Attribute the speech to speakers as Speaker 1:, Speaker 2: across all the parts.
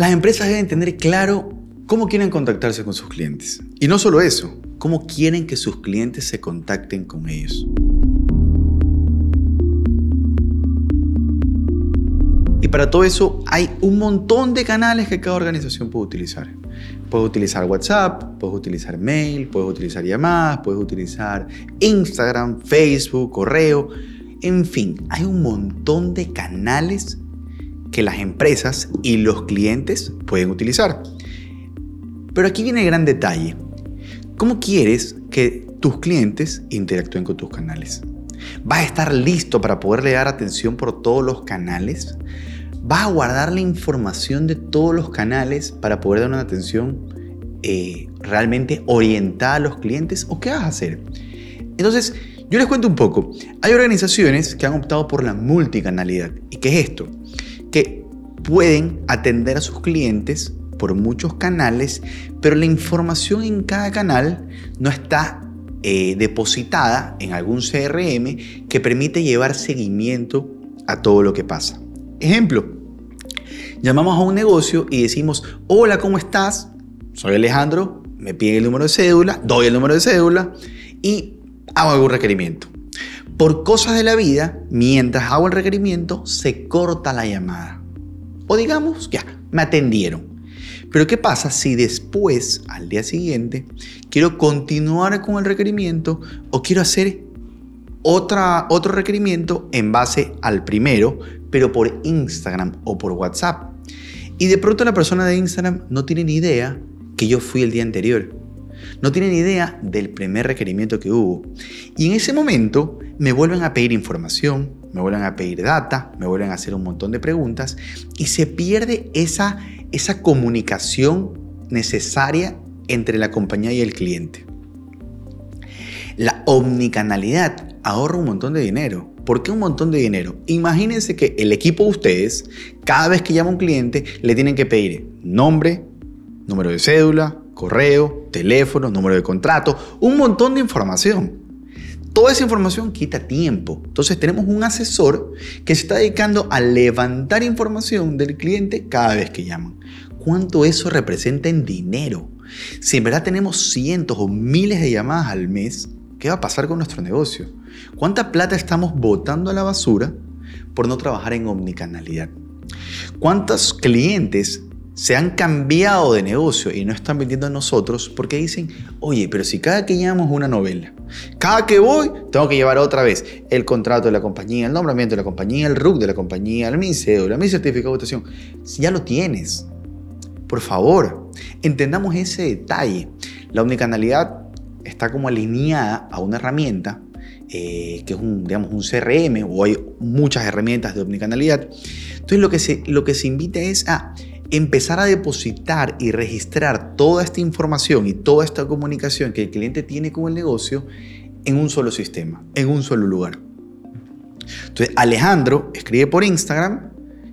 Speaker 1: Las empresas deben tener claro cómo quieren contactarse con sus clientes. Y no solo eso, cómo quieren que sus clientes se contacten con ellos. Y para todo eso hay un montón de canales que cada organización puede utilizar. Puedes utilizar WhatsApp, puedes utilizar mail, puedes utilizar llamadas, puedes utilizar Instagram, Facebook, correo. En fin, hay un montón de canales que las empresas y los clientes pueden utilizar. Pero aquí viene el gran detalle. ¿Cómo quieres que tus clientes interactúen con tus canales? ¿Vas a estar listo para poderle dar atención por todos los canales? ¿Vas a guardar la información de todos los canales para poder dar una atención eh, realmente orientada a los clientes? ¿O qué vas a hacer? Entonces, yo les cuento un poco. Hay organizaciones que han optado por la multicanalidad. ¿Y qué es esto? Que pueden atender a sus clientes por muchos canales, pero la información en cada canal no está eh, depositada en algún CRM que permite llevar seguimiento a todo lo que pasa. Ejemplo, llamamos a un negocio y decimos, hola, ¿cómo estás? Soy Alejandro, me piden el número de cédula, doy el número de cédula y hago algún requerimiento. Por cosas de la vida, mientras hago el requerimiento, se corta la llamada. O digamos, ya, me atendieron. Pero ¿qué pasa si después, al día siguiente, quiero continuar con el requerimiento o quiero hacer otro requerimiento en base al primero, pero por Instagram o por WhatsApp. Y de pronto la persona de Instagram no tiene ni idea que yo fui el día anterior. No tiene ni idea del primer requerimiento que hubo. Y en ese momento me vuelven a pedir información, me vuelven a pedir data, me vuelven a hacer un montón de preguntas y se pierde esa, esa comunicación necesaria entre la compañía y el cliente. La omnicanalidad ahorra un montón de dinero. ¿Por qué un montón de dinero? Imagínense que el equipo de ustedes, cada vez que llama un cliente, le tienen que pedir nombre, número de cédula, correo, teléfono, número de contrato, un montón de información. Toda esa información quita tiempo. Entonces tenemos un asesor que se está dedicando a levantar información del cliente cada vez que llaman. ¿Cuánto eso representa en dinero? Si en verdad tenemos cientos o miles de llamadas al mes, ¿qué va a pasar con nuestro negocio? ¿Cuánta plata estamos botando a la basura por no trabajar en omnicanalidad? ¿Cuántos clientes se han cambiado de negocio y no están vendiendo a nosotros porque dicen, oye, pero si cada que llamamos una novela, cada que voy, tengo que llevar otra vez el contrato de la compañía, el nombramiento de la compañía, el RUC de la compañía, el mi cédula, mi certificado de votación, si ya lo tienes. Por favor, entendamos ese detalle. La omnicanalidad está como alineada a una herramienta eh, que es un, digamos, un CRM o hay muchas herramientas de omnicanalidad. Entonces lo que se, lo que se invita es a empezar a depositar y registrar toda esta información y toda esta comunicación que el cliente tiene con el negocio en un solo sistema, en un solo lugar. Entonces, Alejandro escribe por Instagram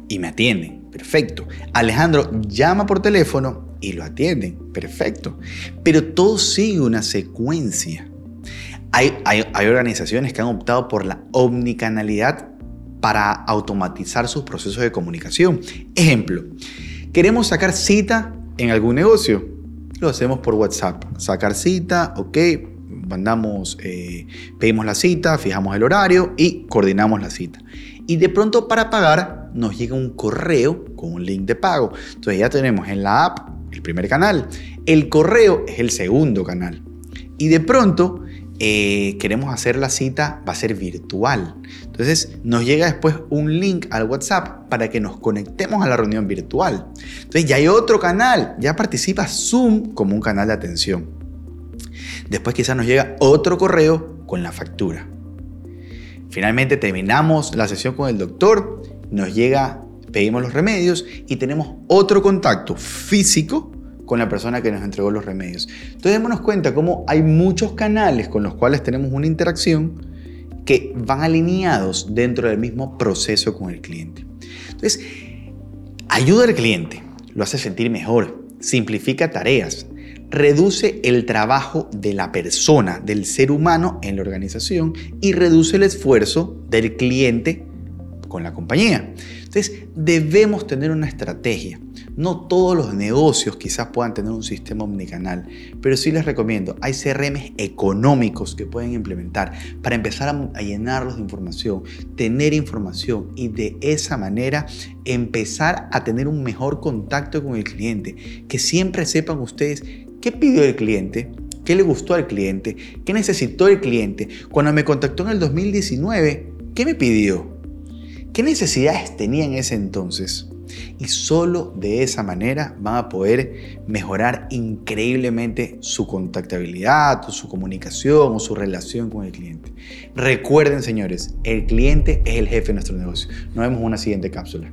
Speaker 1: y me atiende. Perfecto. Alejandro llama por teléfono y lo atienden. Perfecto. Pero todo sigue una secuencia. Hay, hay, hay organizaciones que han optado por la omnicanalidad para automatizar sus procesos de comunicación. Ejemplo, Queremos sacar cita en algún negocio. Lo hacemos por WhatsApp. Sacar cita, ok, mandamos, eh, pedimos la cita, fijamos el horario y coordinamos la cita. Y de pronto para pagar nos llega un correo con un link de pago. Entonces ya tenemos en la app el primer canal. El correo es el segundo canal. Y de pronto eh, queremos hacer la cita, va a ser virtual. Entonces nos llega después un link al WhatsApp para que nos conectemos a la reunión virtual. Entonces ya hay otro canal, ya participa Zoom como un canal de atención. Después quizás nos llega otro correo con la factura. Finalmente terminamos la sesión con el doctor, nos llega, pedimos los remedios y tenemos otro contacto físico con la persona que nos entregó los remedios. Entonces démonos cuenta cómo hay muchos canales con los cuales tenemos una interacción que van alineados dentro del mismo proceso con el cliente. Entonces, ayuda al cliente, lo hace sentir mejor, simplifica tareas, reduce el trabajo de la persona, del ser humano en la organización y reduce el esfuerzo del cliente con la compañía. Debemos tener una estrategia. No todos los negocios quizás puedan tener un sistema omnicanal, pero sí les recomiendo, hay CRM económicos que pueden implementar para empezar a, llenarlos de información, tener información y de esa manera empezar a tener un mejor contacto con el cliente. Que siempre sepan ustedes qué pidió el cliente, qué le gustó al cliente, qué necesitó el cliente. Cuando me contactó en el 2019, ¿qué me pidió? ¿Qué necesidades tenía en ese entonces? Y solo de esa manera van a poder mejorar increíblemente su contactabilidad, su comunicación o su relación con el cliente. Recuerden, señores, el cliente es el jefe de nuestro negocio. Nos vemos en una siguiente cápsula.